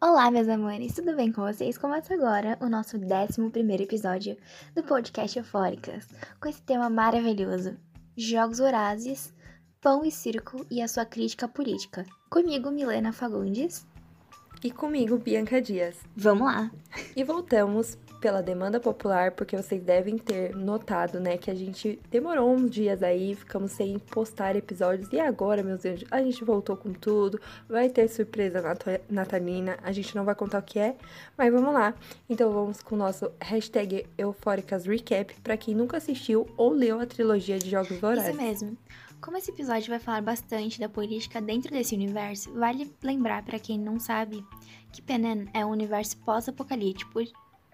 Olá, meus amores, tudo bem com vocês? Começa agora o nosso 11 episódio do podcast Eufóricas, com esse tema maravilhoso: Jogos Vorazes, Pão e Circo e a sua crítica política. Comigo, Milena Fagundes. E comigo, Bianca Dias. Vamos lá! E voltamos pela demanda popular, porque vocês devem ter notado, né, que a gente demorou uns dias aí, ficamos sem postar episódios. E agora, meus anjos, a gente voltou com tudo. Vai ter surpresa natalina. A gente não vai contar o que é, mas vamos lá. Então vamos com o nosso hashtag Eufóricas Recap, pra quem nunca assistiu ou leu a trilogia de Jogos Vorazes. Isso mesmo. Como esse episódio vai falar bastante da política dentro desse universo, vale lembrar para quem não sabe que Penan é um universo pós-apocalíptico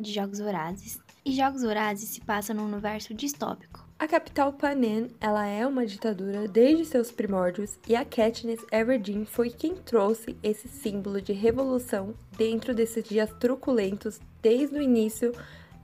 de Jogos Vorazes, e Jogos Vorazes se passa num universo distópico. A capital Panem, ela é uma ditadura desde seus primórdios e a Katniss Everdeen foi quem trouxe esse símbolo de revolução dentro desses dias truculentos desde o início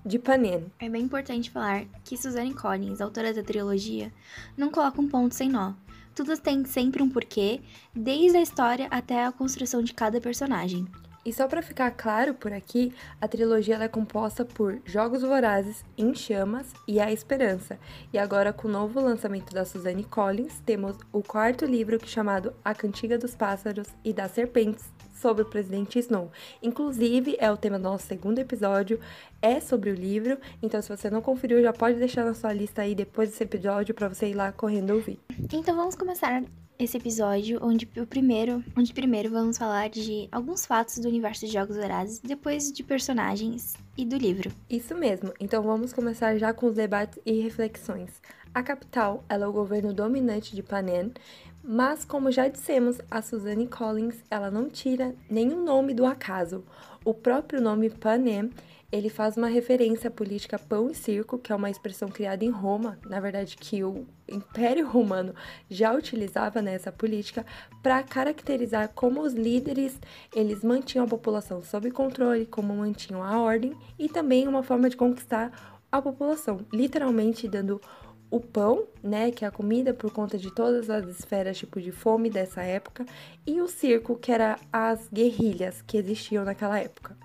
de Panem. É bem importante falar que Suzanne Collins, autora da trilogia, não coloca um ponto sem nó. Tudo tem sempre um porquê, desde a história até a construção de cada personagem. E só para ficar claro por aqui, a trilogia é composta por Jogos Vorazes, Em Chamas e A Esperança. E agora, com o novo lançamento da Suzanne Collins, temos o quarto livro que é chamado A Cantiga dos Pássaros e das Serpentes, sobre o presidente Snow. Inclusive, é o tema do nosso segundo episódio, é sobre o livro. Então, se você não conferiu, já pode deixar na sua lista aí depois desse episódio para você ir lá correndo ouvir. Então, vamos começar esse episódio, onde o primeiro, onde primeiro vamos falar de alguns fatos do universo de Jogos Vorazes, depois de personagens e do livro. Isso mesmo. Então vamos começar já com os debates e reflexões. A capital, ela é o governo dominante de Panem, mas como já dissemos, a Suzanne Collins, ela não tira nenhum nome do acaso. O próprio nome Panem ele faz uma referência à política pão e circo, que é uma expressão criada em Roma, na verdade que o Império Romano já utilizava nessa política para caracterizar como os líderes eles mantinham a população sob controle, como mantinham a ordem e também uma forma de conquistar a população, literalmente dando o pão, né, que é a comida por conta de todas as esferas tipo de fome dessa época, e o circo, que era as guerrilhas que existiam naquela época.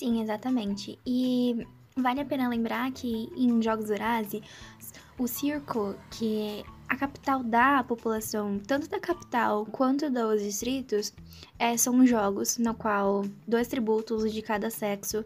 Sim, exatamente. E vale a pena lembrar que em Jogos Vorazes, o circo, que a capital da população, tanto da capital quanto dos distritos, é, são jogos no qual dois tributos de cada sexo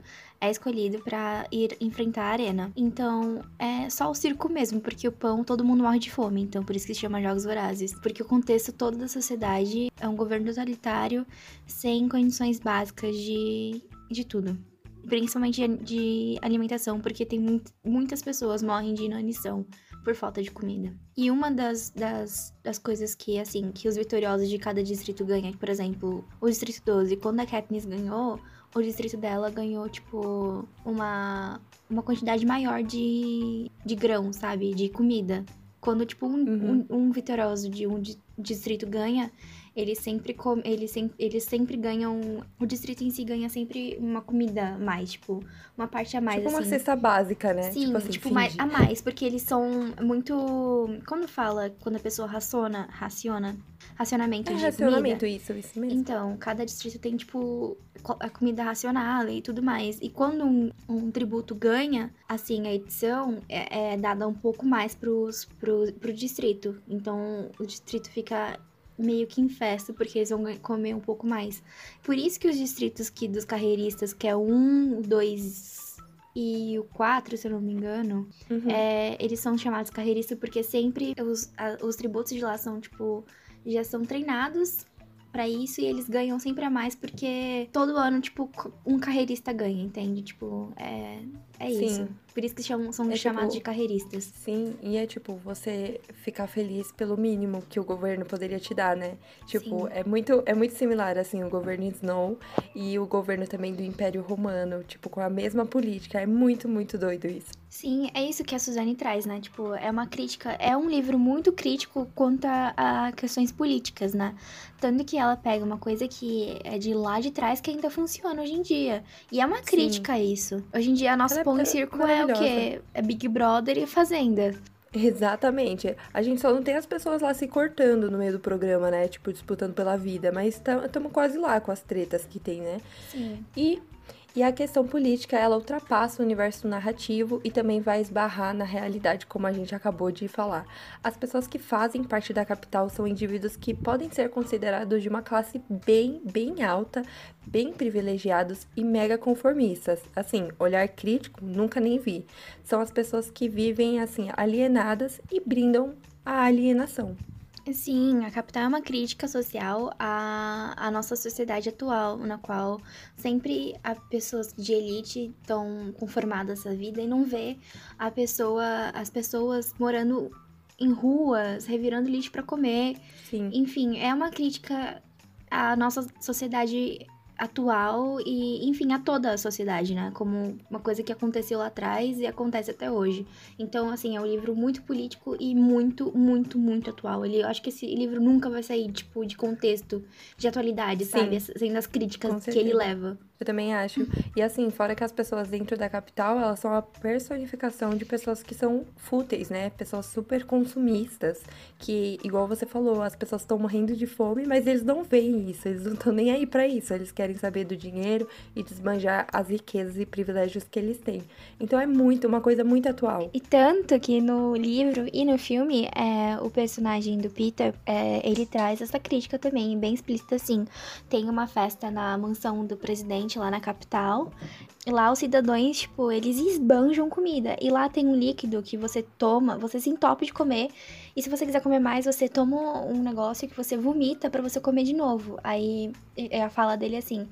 é escolhido para ir enfrentar a arena. Então, é só o circo mesmo, porque o pão todo mundo morre de fome, então por isso que se chama Jogos Vorazes, porque o contexto todo da sociedade é um governo totalitário sem condições básicas de de tudo. Principalmente de alimentação, porque tem muito, muitas pessoas morrem de inanição por falta de comida. E uma das, das, das coisas que, assim, que os vitoriosos de cada distrito ganham, por exemplo, o distrito 12, quando a Katniss ganhou, o distrito dela ganhou, tipo, uma, uma quantidade maior de, de grão, sabe? De comida. Quando, tipo, um, uhum. um, um vitorioso de um distrito ganha, eles sempre com, eles, sempre, eles sempre ganham. O distrito em si ganha sempre uma comida mais, tipo, uma parte a mais. Tipo assim. uma cesta básica, né? Sim, tipo, assim, tipo mais, a mais, porque eles são muito. Quando fala, quando a pessoa raciona, raciona, racionamento é, de racionamento, comida. isso, isso mesmo. Então, cada distrito tem, tipo, a comida racionada e tudo mais. E quando um, um tributo ganha, assim, a edição é, é dada um pouco mais pros, pro, pro distrito. Então, o distrito fica meio que em festa, porque eles vão comer um pouco mais. Por isso que os distritos que dos carreiristas, que é o 1, o 2 e o 4, se eu não me engano, uhum. é, eles são chamados carreiristas porque sempre os, a, os tributos de lá são, tipo, já são treinados para isso e eles ganham sempre a mais porque todo ano, tipo, um carreirista ganha, entende? Tipo, é, é Sim. isso. Por isso que chamam, são é, chamados tipo, de carreiristas. Sim, e é tipo, você ficar feliz pelo mínimo que o governo poderia te dar, né? Tipo, é muito, é muito similar, assim, o governo Snow e o governo também do Império Romano, tipo, com a mesma política. É muito, muito doido isso. Sim, é isso que a Suzane traz, né? Tipo, é uma crítica, é um livro muito crítico quanto a, a, questões políticas, né? Tanto que ela pega uma coisa que é de lá de trás que ainda funciona hoje em dia. E é uma crítica Sim. a isso. Hoje em dia, nosso pão em circo é o quê? É Big Brother e Fazenda. Exatamente. A gente só não tem as pessoas lá se cortando no meio do programa, né? Tipo, disputando pela vida. Mas estamos quase lá com as tretas que tem, né? Sim. E e a questão política, ela ultrapassa o universo narrativo e também vai esbarrar na realidade, como a gente acabou de falar. As pessoas que fazem parte da capital são indivíduos que podem ser considerados de uma classe bem, bem alta, bem privilegiados e mega conformistas. Assim, olhar crítico, nunca nem vi. São as pessoas que vivem, assim, alienadas e brindam a alienação. Sim, a Capital é uma crítica social à, à nossa sociedade atual, na qual sempre as pessoas de elite estão conformadas à vida e não vê a pessoa, as pessoas morando em ruas, revirando lixo para comer. Sim. Enfim, é uma crítica à nossa sociedade atual e, enfim, a toda a sociedade, né? Como uma coisa que aconteceu lá atrás e acontece até hoje. Então, assim, é um livro muito político e muito, muito, muito atual. Ele, eu acho que esse livro nunca vai sair, tipo, de contexto, de atualidade, Sim. sabe? Sendo as críticas que ele leva. Eu também acho. E assim, fora que as pessoas dentro da capital, elas são a personificação de pessoas que são fúteis, né? Pessoas super consumistas, que, igual você falou, as pessoas estão morrendo de fome, mas eles não veem isso, eles não estão nem aí para isso. Eles querem saber do dinheiro e desbanjar as riquezas e privilégios que eles têm. Então é muito, uma coisa muito atual. E tanto que no livro e no filme, é, o personagem do Peter, é, ele traz essa crítica também, bem explícita assim. Tem uma festa na mansão do presidente lá na capital. E lá os cidadãos, tipo, eles esbanjam comida. E lá tem um líquido que você toma, você se entope de comer. E se você quiser comer mais, você toma um negócio que você vomita para você comer de novo. Aí a fala dele é assim: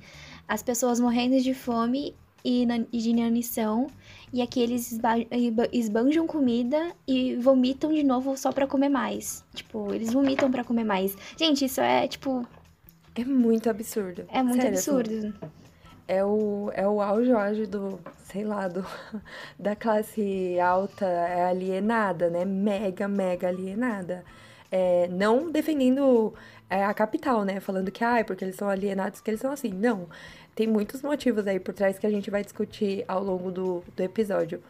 as pessoas morrendo de fome e de inanição. E aqui eles esbanjam comida e vomitam de novo só para comer mais. Tipo, eles vomitam para comer mais. Gente, isso é tipo. É muito absurdo. É muito Sério, assim, absurdo. Assim é o, é o auge, auge do, sei lá, do, da classe alta é alienada, né? Mega, mega alienada. É, não defendendo é, a capital, né? Falando que, ah, porque eles são alienados, que eles são assim. Não. Tem muitos motivos aí por trás que a gente vai discutir ao longo do, do episódio.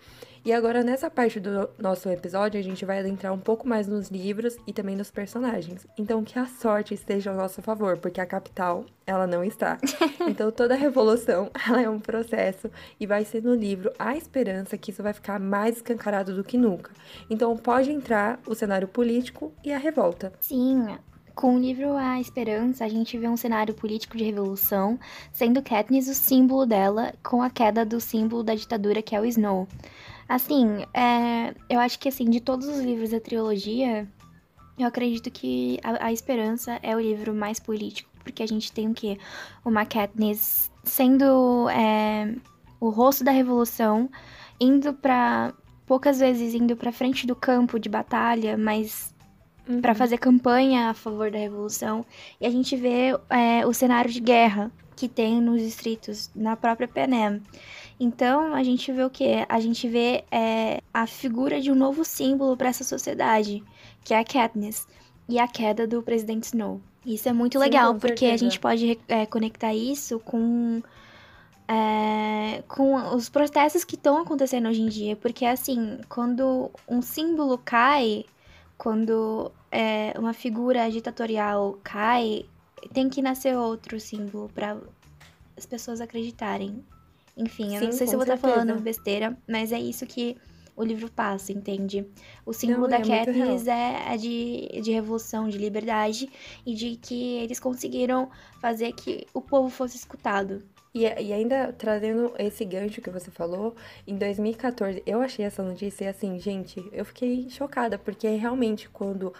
E agora, nessa parte do nosso episódio, a gente vai adentrar um pouco mais nos livros e também nos personagens. Então, que a sorte esteja ao nosso favor, porque a capital, ela não está. Então, toda revolução, ela é um processo e vai ser no livro A Esperança que isso vai ficar mais escancarado do que nunca. Então, pode entrar o cenário político e a revolta. Sim, com o livro A Esperança, a gente vê um cenário político de revolução, sendo Katniss o símbolo dela, com a queda do símbolo da ditadura que é o Snow. Assim, é, eu acho que assim, de todos os livros da trilogia, eu acredito que a, a, Esperança é o livro mais político, porque a gente tem o quê? Uma Katniss sendo é, o rosto da revolução, indo para poucas vezes indo para frente do campo de batalha, mas uhum. para fazer campanha a favor da revolução. E a gente vê é, o cenário de guerra que tem nos distritos, na própria Penem. Então, a gente vê o que? A gente vê é, a figura de um novo símbolo para essa sociedade, que é a Katniss, e a queda do presidente Snow. Isso é muito Sim, legal, porque a gente pode é, conectar isso com, é, com os protestos que estão acontecendo hoje em dia. Porque, assim, quando um símbolo cai, quando é, uma figura ditatorial cai, tem que nascer outro símbolo para as pessoas acreditarem. Enfim, eu Sim, não sei se eu vou estar tá falando besteira, mas é isso que o livro passa, entende? O símbolo não, da é Katniss é, é de, de revolução, de liberdade e de que eles conseguiram fazer que o povo fosse escutado. E, e ainda trazendo esse gancho que você falou, em 2014 eu achei essa notícia assim, gente, eu fiquei chocada, porque realmente quando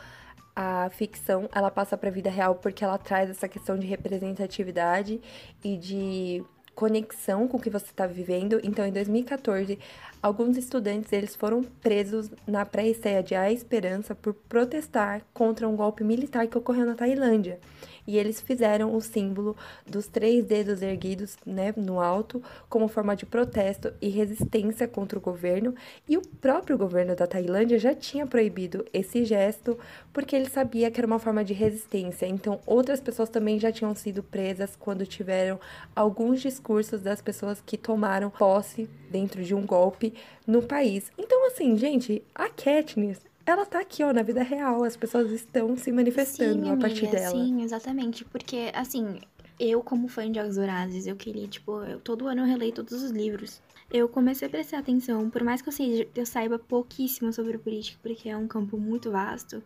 a ficção ela passa para a vida real porque ela traz essa questão de representatividade e de conexão com o que você está vivendo. Então, em 2014, alguns estudantes eles foram presos na pré-estreia de A Esperança por protestar contra um golpe militar que ocorreu na Tailândia e eles fizeram o símbolo dos três dedos erguidos né, no alto como forma de protesto e resistência contra o governo. E o próprio governo da Tailândia já tinha proibido esse gesto porque ele sabia que era uma forma de resistência. Então, outras pessoas também já tinham sido presas quando tiveram alguns discursos das pessoas que tomaram posse dentro de um golpe no país. Então, assim, gente, a Katniss ela tá aqui, ó, na vida real. As pessoas estão se manifestando sim, a partir amiga, dela. Sim, exatamente. Porque, assim, eu, como fã de Jogos Vorazes, eu queria, tipo, eu, todo ano eu releio todos os livros. Eu comecei a prestar atenção, por mais que eu, seja, eu saiba pouquíssimo sobre política, porque é um campo muito vasto,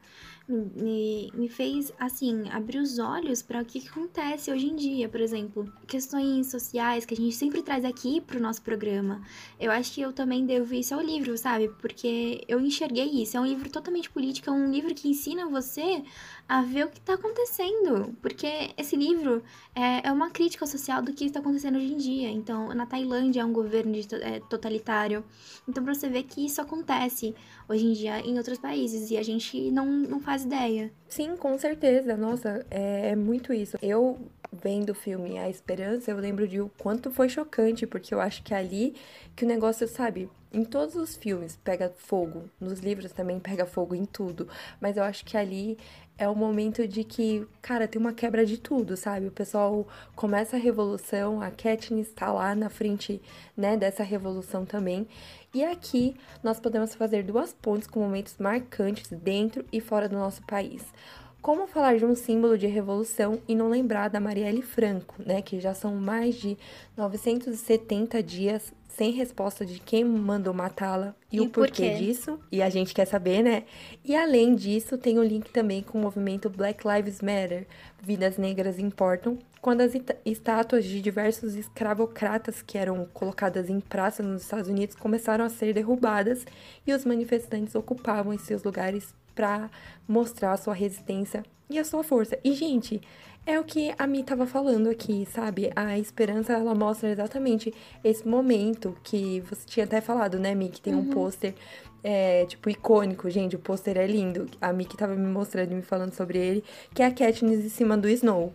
me, me fez, assim, abrir os olhos para o que, que acontece hoje em dia, por exemplo, questões sociais que a gente sempre traz aqui pro nosso programa. Eu acho que eu também devo isso ao livro, sabe? Porque eu enxerguei isso. É um livro totalmente político, é um livro que ensina você a ver o que está acontecendo. Porque esse livro é, é uma crítica social do que está acontecendo hoje em dia. Então, na Tailândia é um governo de, é, totalitário. Então, pra você ver que isso acontece hoje em dia em outros países e a gente não, não faz ideia. Sim, com certeza. Nossa, é, é muito isso. Eu vendo o filme A Esperança, eu lembro de o quanto foi chocante, porque eu acho que é ali que o negócio, sabe, em todos os filmes pega fogo, nos livros também pega fogo em tudo, mas eu acho que ali é o momento de que, cara, tem uma quebra de tudo, sabe? O pessoal começa a revolução, a Katniss está lá na frente, né, dessa revolução também. E aqui nós podemos fazer duas pontes com momentos marcantes dentro e fora do nosso país. Como falar de um símbolo de revolução e não lembrar da Marielle Franco, né, que já são mais de 970 dias sem resposta de quem mandou matá-la e, e, o porquê por disso. E a gente quer saber, né? E além disso, tem o um link também com o movimento Black Lives Matter, Vidas Negras Importam, quando as estátuas de diversos escravocratas que eram colocadas em praça nos Estados Unidos começaram a ser derrubadas e os manifestantes ocupavam esses seus lugares para mostrar a sua resistência e a sua força. E, gente, é o que a Mi tava falando aqui, sabe? A esperança, ela mostra exatamente esse momento que você tinha até falado, né, Mi? Que tem uhum. um pôster, é, tipo, icônico. Gente, o pôster é lindo. A Mi que tava me mostrando e me falando sobre ele, que é a Katniss em cima do Snow.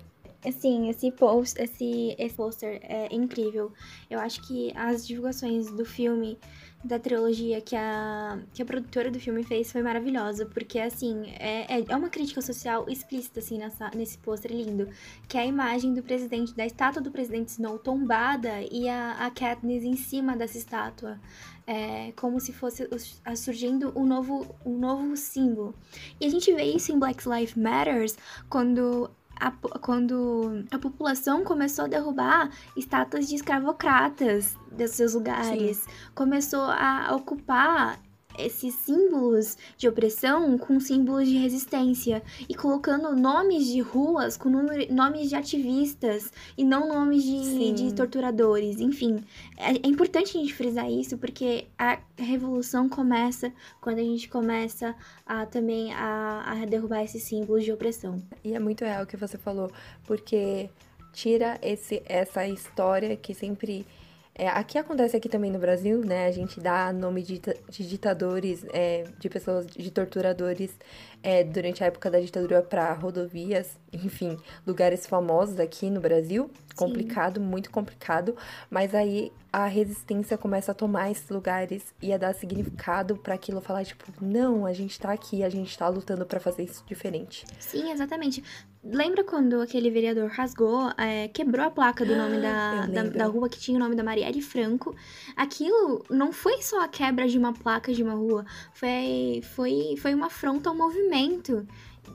Sim, esse post, esse, esse pôster é incrível. Eu acho que as divulgações do filme da trilogia que a, que a produtora do filme fez foi maravilhosa, porque, assim, é, é, é uma crítica social explícita, assim, nessa, nesse pôster lindo, que é a imagem do presidente, da estátua do presidente Snow tombada e a, a Katniss em cima dessa estátua, é, como se fosse surgindo um novo, um novo símbolo. E a gente vê isso em Black Lives Matters, quando a, quando a população começou a derrubar estátuas de escravocratas desses seus lugares, Sim. começou a ocupar esses símbolos de opressão com símbolos de resistência e colocando nomes de ruas com nomes de ativistas e não nomes de, de torturadores. Enfim, é, é, importante a gente frisar isso porque a revolução começa quando a gente começa a também a, a derrubar esses símbolos de opressão. E é muito real o que você falou, porque tira esse, essa história que sempre é, aqui acontece aqui também no Brasil, né? A gente dá nome de, de ditadores, é, de pessoas, de torturadores é, durante a época da ditadura para rodovias, enfim, lugares famosos aqui no Brasil. Complicado, Sim. muito complicado. Mas aí a resistência começa a tomar esses lugares e a dar significado para aquilo falar, tipo, não, a gente tá aqui, a gente tá lutando para fazer isso diferente. Sim, exatamente. Lembra quando aquele vereador rasgou, é, quebrou a placa do nome da, da, da, rua que tinha o nome da Marielle Franco? Aquilo não foi só a quebra de uma placa de uma rua, foi, foi, foi uma afronta ao movimento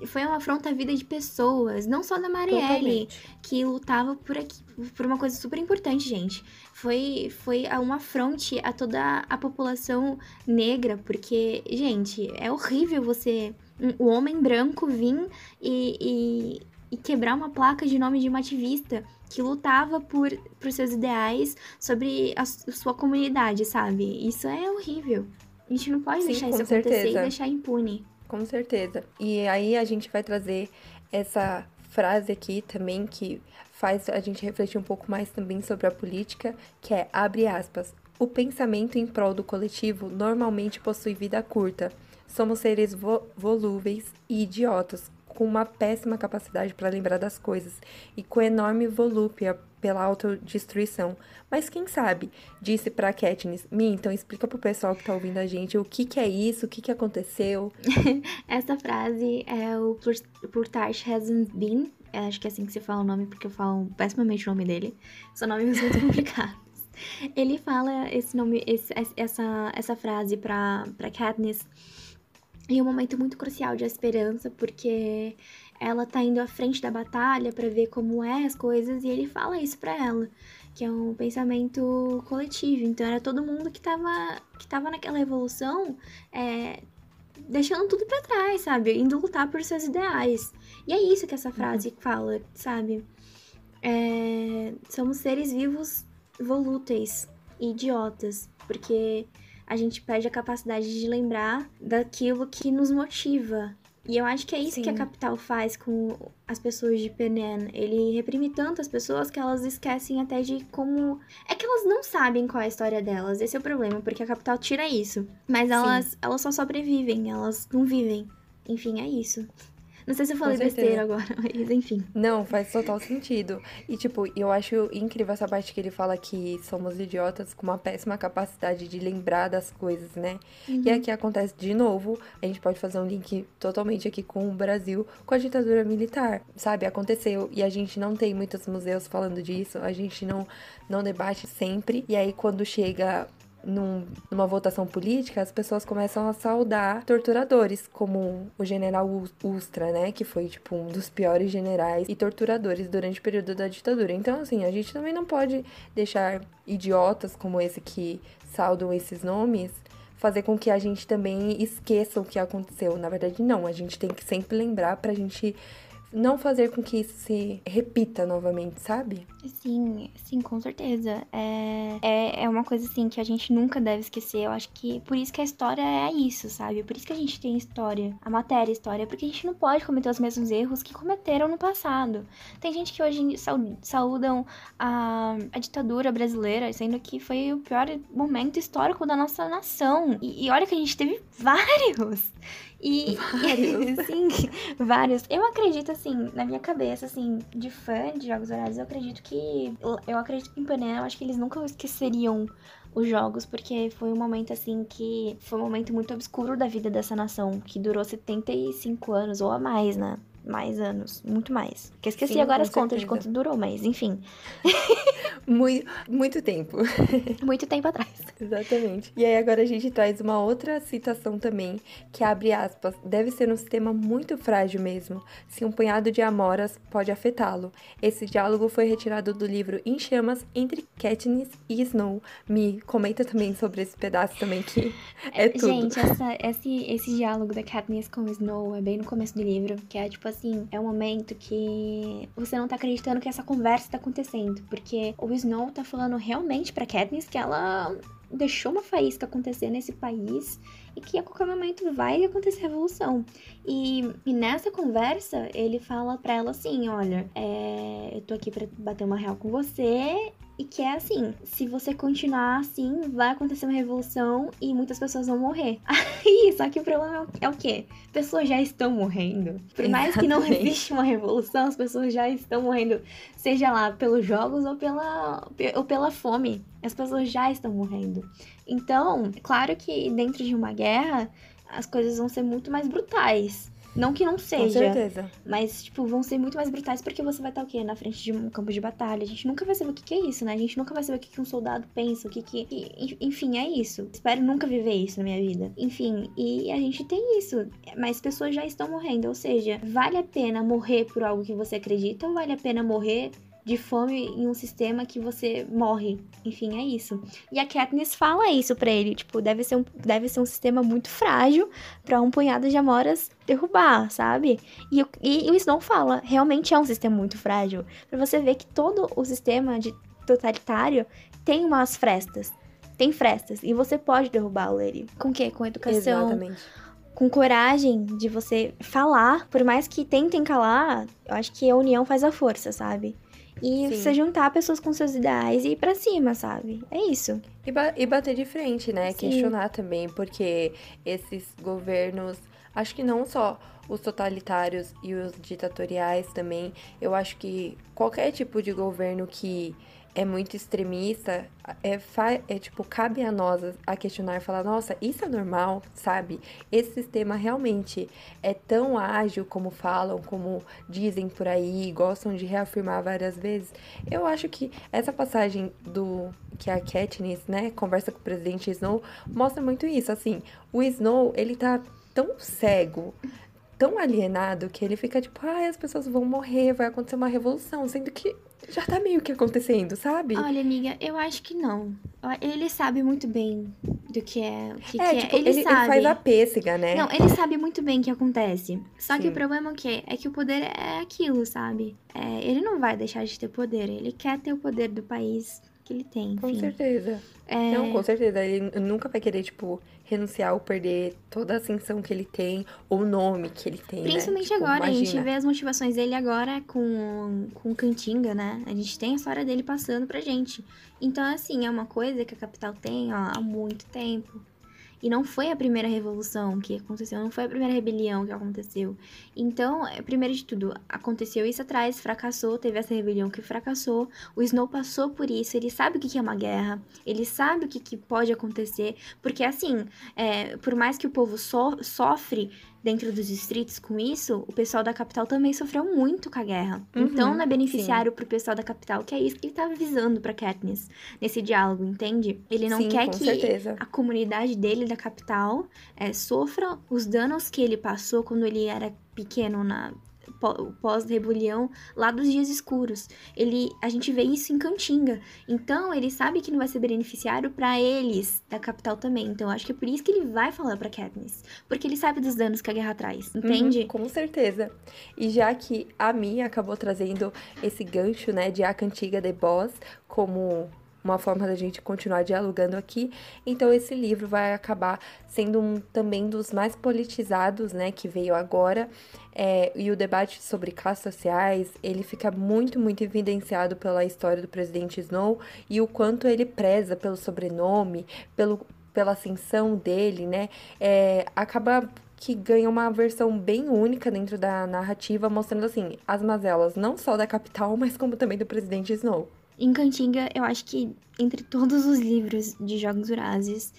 foi uma afronta à vida de pessoas, não só da Marielle, Totalmente. que lutava por aqui, por uma coisa super importante, gente. Foi, foi uma afronte a toda a população negra, porque, gente, é horrível você, um, o homem branco, vir e, e, e quebrar uma placa de nome de uma ativista que lutava por, por seus ideais sobre a, sua comunidade, sabe? Isso é horrível. A gente não pode Sim, deixar isso acontecer certeza. e deixar impune. Com certeza. E aí a gente vai trazer essa frase aqui também que faz a gente refletir um pouco mais também sobre a política, que é abre aspas. O pensamento em prol do coletivo normalmente possui vida curta. Somos seres vo volúveis e idiotas, com uma péssima capacidade para lembrar das coisas e com enorme volúpia pela autodestruição. Mas quem sabe? Disse para Katniss. Mi, então explica pro pessoal que tá ouvindo a gente o que que é isso, o que que aconteceu. Essa frase é o Purtash hasn't been. Acho que é assim que se fala o nome, porque eu falo pessimamente o nome dele. São nomes muito complicados. Ele fala esse nome, esse, essa, essa frase pra, pra Katniss em um momento muito crucial de esperança, porque ela tá indo à frente da batalha para ver como é as coisas e ele fala isso para ela, que é um pensamento coletivo. Então era todo mundo que tava, que tava naquela revolução é, deixando tudo para trás, sabe? Indo lutar por seus ideais. E é isso que essa frase uhum. fala, sabe? É, somos seres vivos volúteis e idiotas, porque a gente perde a capacidade de lembrar daquilo que nos motiva. E eu acho que é isso Sim. que a Capital faz com as pessoas de Penan. Ele reprime tanto as pessoas que elas esquecem até de como. É que elas não sabem qual é a história delas. Esse é o problema, porque a Capital tira isso. Mas elas, elas só sobrevivem, elas não vivem. Enfim, é isso. Não sei se eu falei besteira agora, mas enfim. Não, faz total sentido. E, tipo, eu acho incrível essa parte que ele fala que somos idiotas com uma péssima capacidade de lembrar das coisas, né? Uhum. E aqui acontece de novo, a gente pode fazer um link totalmente aqui com o Brasil, com a ditadura militar, sabe? Aconteceu e a gente não tem muitos museus falando disso, a gente não, não debate sempre. E aí, quando chega num, numa votação política, as pessoas começam a saudar torturadores, como o general Ustra, né? Que foi, tipo, um dos piores generais e torturadores durante o período da ditadura. Então, assim, a gente também não pode deixar idiotas como esse que saudam esses nomes fazer com que a gente também esqueça o que aconteceu. Na verdade, não. A gente tem que sempre lembrar pra gente não fazer com que isso se repita novamente, sabe? Sim, sim, com certeza. É, é, é uma coisa assim que a gente nunca deve esquecer. Eu acho que por isso que a história é isso, sabe? Por isso que a gente tem história, a matéria história, porque a gente não pode cometer os mesmos erros que cometeram no passado. Tem gente que hoje saudam a, a ditadura brasileira, sendo que foi o pior momento histórico da nossa nação. E, e olha que a gente teve vários. E, vários. sim, vários. Eu acredito, assim, na minha cabeça, assim, de fã de Jogos Horários, eu acredito que. Eu acredito que em Panem, eu acho que eles nunca esqueceriam os jogos, porque foi um momento, assim, que. Foi um momento muito obscuro da vida dessa nação, que durou 75 anos ou a mais, né? Mais anos, muito mais. Que esqueci Sim, agora as contas de quanto durou, mas enfim. muito, muito tempo. muito tempo atrás. Exatamente. E aí agora a gente traz uma outra citação também, que abre aspas, deve ser um sistema muito frágil mesmo, se um punhado de amoras pode afetá-lo. Esse diálogo foi retirado do livro Em Chamas entre Katniss e Snow. Me comenta também sobre esse pedaço também que é tudo. Gente, essa, esse, esse diálogo da Katniss com Snow é bem no começo do livro, que é tipo assim, é um momento que você não tá acreditando que essa conversa tá acontecendo, porque o Snow tá falando realmente pra Katniss que ela deixou uma faísca acontecer nesse país e que a qualquer momento vai acontecer revolução. E, e nessa conversa, ele fala pra ela assim: olha, é, eu tô aqui pra bater uma real com você e que é assim: se você continuar assim, vai acontecer uma revolução e muitas pessoas vão morrer. Aí, só que o problema é o quê? Pessoas já estão morrendo. Por mais que não exista uma revolução, as pessoas já estão morrendo, seja lá pelos jogos ou pela, ou pela fome. As pessoas já estão morrendo. Então, claro que dentro de uma guerra, as coisas vão ser muito mais brutais. Não que não seja. Com certeza. Mas, tipo, vão ser muito mais brutais porque você vai estar o quê? Na frente de um campo de batalha. A gente nunca vai saber o que, que é isso, né? A gente nunca vai saber o que, que um soldado pensa, o que que. Enfim, é isso. Espero nunca viver isso na minha vida. Enfim, e a gente tem isso. Mas pessoas já estão morrendo. Ou seja, vale a pena morrer por algo que você acredita ou vale a pena morrer de fome em um sistema que você morre. Enfim, é isso. E a Katniss fala isso para ele, tipo, deve ser um, deve ser um sistema muito frágil para um punhado de amoras derrubar, sabe? E, e, e o Snow fala, realmente é um sistema muito frágil. Para você ver que todo o sistema de totalitário tem umas frestas. Tem frestas. E você pode derrubá-lo, ele. Com o quê? Com educação. Exatamente com coragem de você falar, por mais que tentem calar, eu acho que a união faz a força, sabe? E Sim. você juntar pessoas com seus ideais e ir pra cima, sabe? É isso. E, ba e bater de frente, né? Sim. Questionar também, porque esses governos, acho que não só os totalitários e os ditatoriais também, eu acho que qualquer tipo de governo que é muito extremista, é, é tipo, cabe a nós a questionar e falar, nossa, isso é normal, sabe? Esse sistema realmente é tão ágil como falam, como dizem por aí, gostam de reafirmar várias vezes. Eu acho que essa passagem do que a Katniss, né, conversa com o presidente Snow, mostra muito isso, assim, o Snow, ele tá tão cego tão alienado que ele fica tipo, ai, ah, as pessoas vão morrer, vai acontecer uma revolução, sendo que já tá meio que acontecendo, sabe? Olha, amiga, eu acho que não. Ele sabe muito bem do que é. O que, é, que é. tipo, é. Ele, ele, sabe. ele faz a pêssega, né? Não, ele sabe muito bem o que acontece. Só Sim. que o problema é que, é que o poder é aquilo, sabe? É, ele não vai deixar de ter poder. Ele quer ter o poder do país que ele tem. Com certeza. É... Não, com certeza. Ele nunca vai querer, tipo, renunciar ou perder toda a ascensão que ele tem, ou o nome que ele tem. Né? Principalmente né? tipo, agora, imagina. a gente vê as motivações dele agora com, com o Cantinga, né? A gente tem a história dele passando pra gente. Então, assim, é uma coisa que a capital tem ó, há muito tempo. E não foi a primeira revolução que aconteceu, não foi a primeira rebelião que aconteceu. Então, é, primeiro de tudo, aconteceu isso atrás, fracassou, teve essa rebelião que fracassou. O Snow passou por isso, ele sabe o que é uma guerra, ele sabe o que pode acontecer. Porque, assim, é, por mais que o povo so sofre dentro dos distritos com isso, o pessoal da capital também sofreu muito com a guerra. Uhum, então, não é beneficiário sim. pro pessoal da capital, que é isso que ele tava visando pra Katniss nesse diálogo, entende? Ele não sim, quer que certeza. a comunidade dele da capital é, sofra os danos que ele passou quando ele era pequeno na pós-rebelião lá dos dias escuros. Ele, a gente vê isso em Cantinga. Então, ele sabe que não vai ser beneficiário para eles da capital também. Então, acho que é por isso que ele vai falar para Katniss, porque ele sabe dos danos que a guerra traz, uhum, entende? Uhum, com certeza. E já que a Mia acabou trazendo esse gancho, né, de A Cantiga de Boss como uma forma da gente continuar dialogando aqui. Então esse livro vai acabar sendo um também dos mais politizados, né, que veio agora. É, e o debate sobre classes sociais, ele fica muito, muito evidenciado pela história do presidente Snow e o quanto ele preza pelo sobrenome, pelo, pela ascensão dele, né? É, acaba que ganha uma versão bem única dentro da narrativa, mostrando assim as mazelas não só da capital, mas como também do presidente Snow. Em Cantinga, eu acho que entre todos os livros de Jogos Vorazes,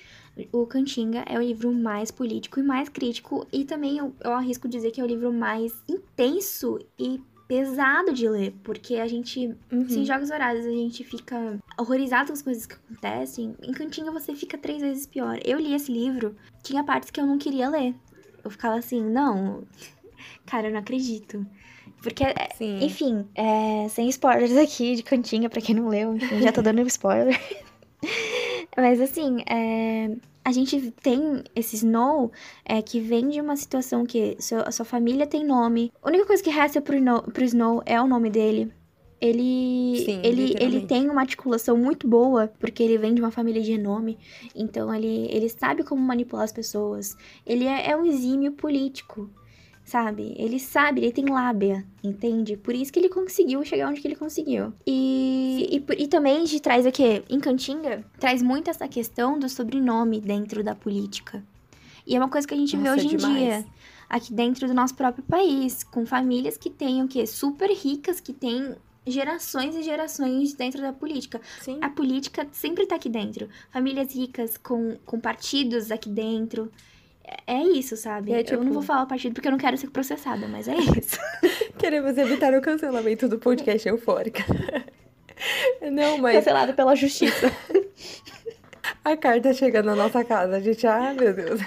o Cantinga é o livro mais político e mais crítico, e também eu, eu arrisco dizer que é o livro mais intenso e pesado de ler, porque a gente, uhum. Jogos Vorazes a gente fica horrorizado com as coisas que acontecem, em Cantinga você fica três vezes pior. Eu li esse livro, tinha partes que eu não queria ler. Eu ficava assim, não, cara, eu não acredito. Porque, é, Sim. enfim, é, sem spoilers aqui de cantinha, pra quem não leu, enfim, já tô dando spoiler. Mas assim, é, a gente tem esse Snow é, que vem de uma situação que seu, a sua família tem nome. A única coisa que resta pro, no, pro Snow é o nome dele. Ele, Sim, ele, ele tem uma articulação muito boa, porque ele vem de uma família de renome. Então, ele, ele sabe como manipular as pessoas. Ele é, é um exímio político sabe? Ele sabe, ele tem lábia, entende? Por isso que ele conseguiu chegar onde que ele conseguiu. E, e, e também de traz o quê? Em Cantinga, traz muito essa questão do sobrenome dentro da política. E é uma coisa que a gente Nossa, vê hoje em dia. Aqui dentro do nosso próprio país, com famílias que têm o quê? Super ricas, que têm gerações e gerações dentro da política. Sim. A política sempre tá aqui dentro. Famílias ricas com, com partidos aqui dentro é isso, sabe? É, tipo... Eu não vou falar partido porque eu não quero ser processada, mas é isso. Queremos evitar o cancelamento do podcast Eufórica. Não, mas. Cancelado pela justiça. A carta chega na nossa casa, a gente, ah, meu Deus.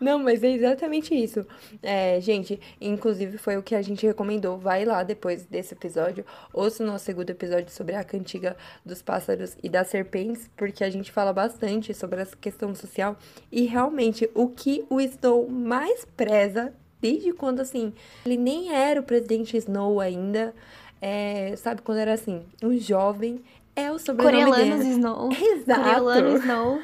Não, mas é exatamente isso. É, gente, inclusive foi o que a gente recomendou. Vai lá depois desse episódio. Ouça o nosso segundo episódio sobre a cantiga dos pássaros e das serpentes, porque a gente fala bastante sobre essa questão social. E realmente, o que o Snow mais preza, desde quando assim, ele nem era o presidente Snow ainda. É, sabe, quando era assim, um jovem, é o sobrenome Coriolanus dele. Snow. Exato. Coriolanus Snow.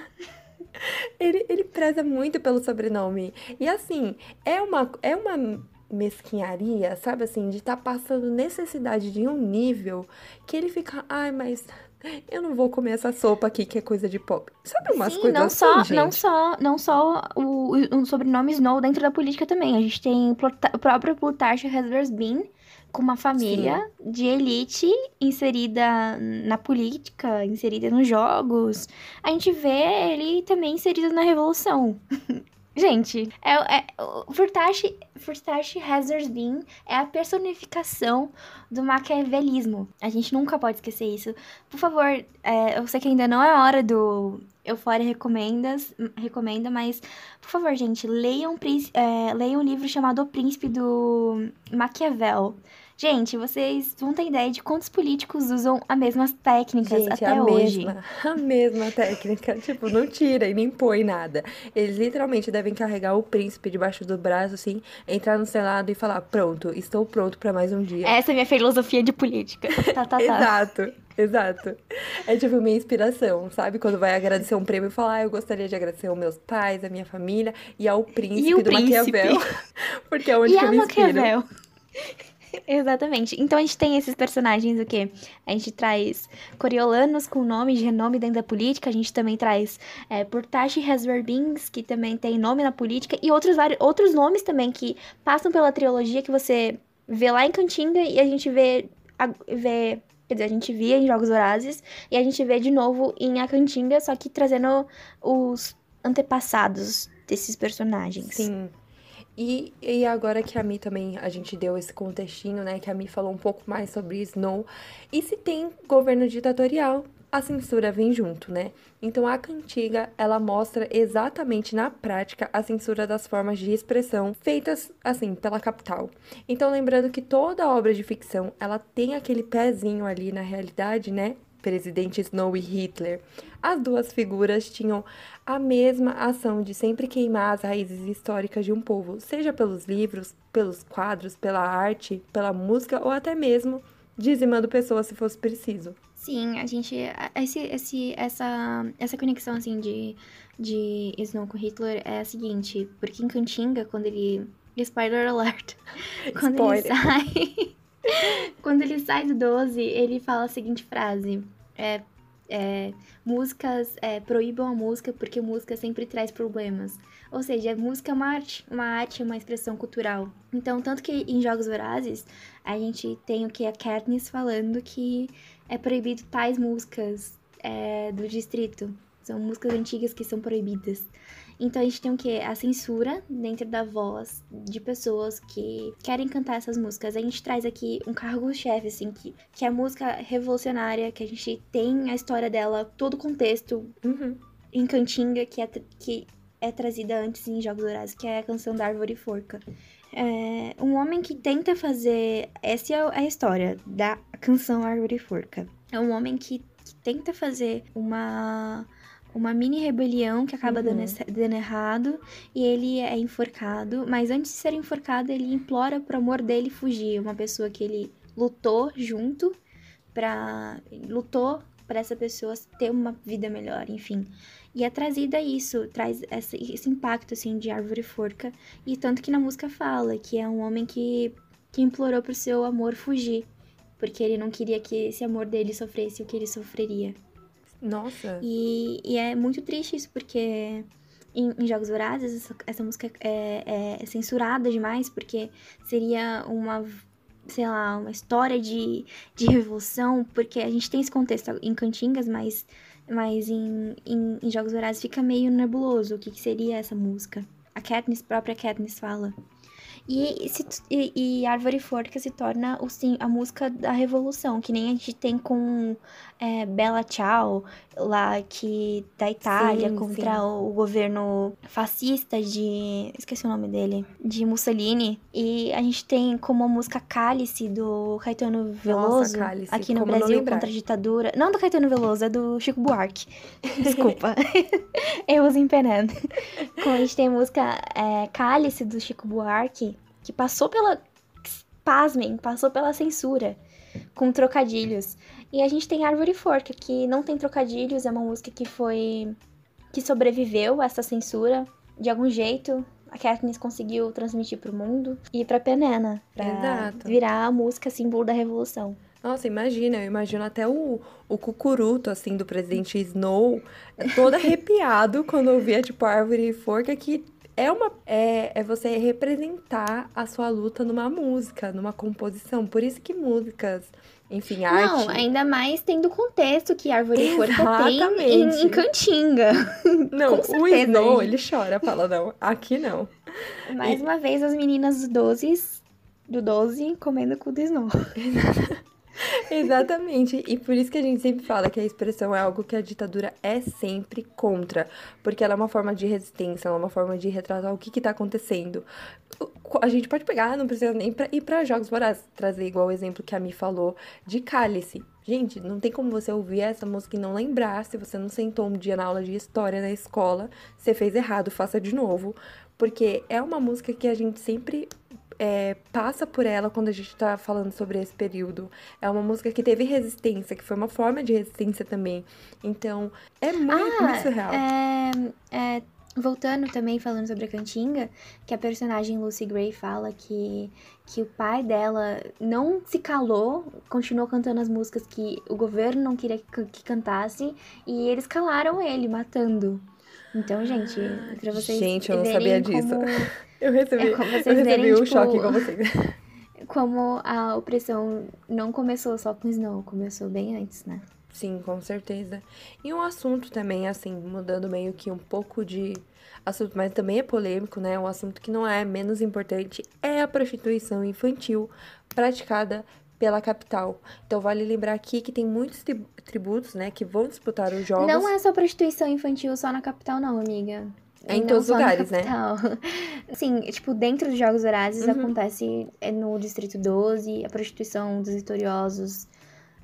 Ele, ele preza muito pelo sobrenome. E assim, é uma, é uma mesquinharia, sabe assim, de estar tá passando necessidade de um nível que ele fica, ai, mas eu não vou comer essa sopa aqui que é coisa de pobre. Sabe umas Sim, coisas não assim, só, gente? não só, não só o, o sobrenome Snow dentro da política também. A gente tem o próprio Plutarch Hasbersbean, com uma família Sim. de elite inserida na política, inserida nos jogos. A gente vê ele também inserido na revolução. Gente, é, é, o Furtashi, Furtashi Bean é a personificação do maquiavelismo. A gente nunca pode esquecer isso. Por favor, é, eu sei que ainda não é hora do Eufória Recomendas, recomenda, mas, por favor, gente, leiam, é, leiam um livro chamado O Príncipe do Maquiavel. Gente, vocês vão ter ideia de quantos políticos usam as mesmas técnicas Gente, até a hoje. Mesma, a mesma técnica. tipo, não tira e nem põe nada. Eles literalmente devem carregar o príncipe debaixo do braço, assim, entrar no selado e falar: pronto, estou pronto para mais um dia. Essa é a minha filosofia de política. Tá, tá, tá. Exato. Exato. É tipo minha inspiração, sabe? Quando vai agradecer um prêmio e falar, ah, eu gostaria de agradecer aos meus pais, a minha família e ao príncipe e do príncipe. Maquiavel. Porque é onde e que eu me inspiro. Maquiavel. Exatamente. Então a gente tem esses personagens o quê? A gente traz coriolanos com nome de renome dentro da política, a gente também traz é, Portashi Hasberbings, que também tem nome na política, e outros, vários, outros nomes também que passam pela trilogia que você vê lá em Cantinga e a gente vê, a, vê Quer dizer, a gente via em Jogos Vorazes e a gente vê de novo em A Cantinga, só que trazendo os antepassados desses personagens. Sim. E, e agora que a Mi também, a gente deu esse contextinho, né? Que a Mi falou um pouco mais sobre Snow. E se tem governo ditatorial, a censura vem junto, né? Então a cantiga, ela mostra exatamente na prática a censura das formas de expressão feitas assim pela capital. Então lembrando que toda obra de ficção, ela tem aquele pezinho ali na realidade, né? Presidente Snow e Hitler, as duas figuras tinham a mesma ação de sempre queimar as raízes históricas de um povo, seja pelos livros, pelos quadros, pela arte, pela música ou até mesmo dizimando pessoas se fosse preciso. Sim, a gente. Esse, esse, essa, essa conexão assim de, de Snow com Hitler é a seguinte, porque em Cantinga, quando ele. Spoiler alert! Quando Spoiler. ele sai. Quando ele sai do 12, ele fala a seguinte frase: é, é, músicas é, proíbam a música porque música sempre traz problemas. Ou seja, a música é uma arte, uma arte, é uma expressão cultural. Então, tanto que em Jogos Vorazes, a gente tem o que a Katniss falando que é proibido tais músicas é, do distrito. São músicas antigas que são proibidas. Então a gente tem o quê? A censura dentro da voz de pessoas que querem cantar essas músicas. A gente traz aqui um cargo-chefe, assim, que, que é a música revolucionária, que a gente tem a história dela, todo o contexto uhum. em Cantinga, que é, que é trazida antes em Jogos Dourados, que é a canção da Árvore Forca. É um homem que tenta fazer. Essa é a história da canção Árvore Forca. É um homem que, que tenta fazer uma uma mini rebelião que acaba uhum. dando, dando, errado e ele é enforcado. Mas antes de ser enforcado, ele implora pro amor dele fugir. Uma pessoa que ele lutou junto para lutou para essa pessoa ter uma vida melhor, enfim. E é trazida isso, traz esse, esse impacto assim de árvore forca e tanto que na música fala que é um homem que que implorou pro seu amor fugir, porque ele não queria que esse amor dele sofresse o que ele sofreria. Nossa. E, e é muito triste isso, porque em, em Jogos Vorazes essa, essa música é, é, censurada demais, porque seria uma, sei lá, uma história de, de revolução, porque a gente tem esse contexto em Cantingas, mas, mas em, em, em Jogos Vorazes fica meio nebuloso o que, que seria essa música. A Katniss, própria Katniss fala. E, se, e, e Árvore Forca se torna o, sim, a música da revolução, que nem a gente tem com é, Bella Ciao, lá que da Itália, sim, contra sim. o governo fascista de. esqueci o nome dele. De Mussolini. E a gente tem como a música Cálice do Caetano Veloso. Nossa, Cálice. Aqui no Brasil, contra a ditadura. Não do Caetano Veloso, é do Chico Buarque. Desculpa. Eu os empenando. Como a gente tem a música é, Cálice do Chico Buarque que passou pela. Pasmem, passou pela censura com trocadilhos. E a gente tem Árvore Forca, que não tem trocadilhos, é uma música que foi que sobreviveu a essa censura de algum jeito. A Katniss conseguiu transmitir pro mundo e pra Penena, pra Exato. virar a música símbolo da revolução. Nossa, imagina, eu imagino até o, o cucuruto, assim, do presidente Snow, todo arrepiado quando ouvia, tipo, a árvore e forca, que é uma é, é você representar a sua luta numa música, numa composição. Por isso que músicas, enfim, arte. Não, ainda mais tendo o contexto que Árvore e Forca tem em, Exatamente. em Cantinga. Não, com o Snow, ele chora, fala, não, aqui não. Mais uma vez, as meninas do 12, do 12 comendo cu do Snow. Exatamente. E por isso que a gente sempre fala que a expressão é algo que a ditadura é sempre contra. Porque ela é uma forma de resistência, ela é uma forma de retratar o que que tá acontecendo. A gente pode pegar, não precisa nem pra, ir pra jogos vorazes, trazer igual o exemplo que a Mi falou de Cálice. Gente, não tem como você ouvir essa música e não lembrar. Se você não sentou um dia na aula de história na escola, você fez errado, faça de novo. Porque é uma música que a gente sempre é, passa por ela quando a gente tá falando sobre esse período. É uma música que teve resistência, que foi uma forma de resistência também. Então, é muito, muito surreal. é, é, voltando também falando sobre a Cantinga, que a personagem Lucy Gray fala que, que o pai dela não se calou, continuou cantando as músicas que o governo não queria que, que cantasse, e eles calaram ele, matando. Então, gente, pra vocês Gente, eu não verem sabia disso. como, Eu recebi, é como vocês eu recebi verem, um tipo, choque igual vocês. como a opressão não começou só com Snow, começou bem antes, né? Sim, com certeza. E um assunto também, assim, mudando meio que um pouco de assunto, mas também é polêmico, né? Um assunto que não é menos importante é a prostituição infantil praticada pela capital. Então vale lembrar aqui que tem muitos tri- tributos, né, que vão disputar os jogos. Não é só prostituição infantil só na capital, não, amiga. É em todos os lugares, né? Sim, tipo, dentro dos Jogos Horazes Uhum. acontece é no Distrito 12, a prostituição dos vitoriosos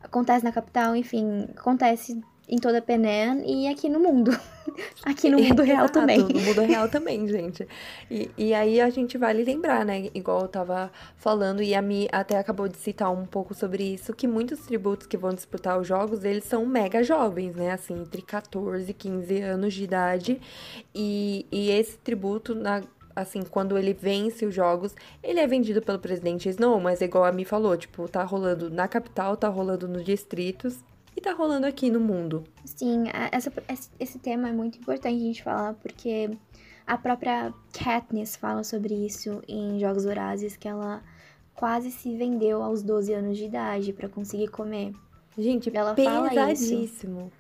acontece na capital, enfim, acontece em toda Penem e aqui no mundo. aqui no mundo real Exato, também. No mundo real também, gente. E, e aí a gente vale lembrar, né? Igual eu tava falando, e a Mi até acabou de citar um pouco sobre isso, que muitos tributos que vão disputar os jogos, eles são mega jovens, né? Assim, entre 14 e 15 anos de idade. E, e esse tributo, na, assim, quando ele vence os jogos, ele é vendido pelo presidente Snow, mas igual a Mi falou, tipo, tá rolando na capital, tá rolando nos distritos. E tá rolando aqui no mundo. Sim, essa, esse- tema é muito importante a gente falar, porque a própria Katniss fala sobre isso em Jogos Vorazes, que ela quase se vendeu aos 12 anos de idade pra conseguir comer. Gente, Ela fala isso. pesadíssimo.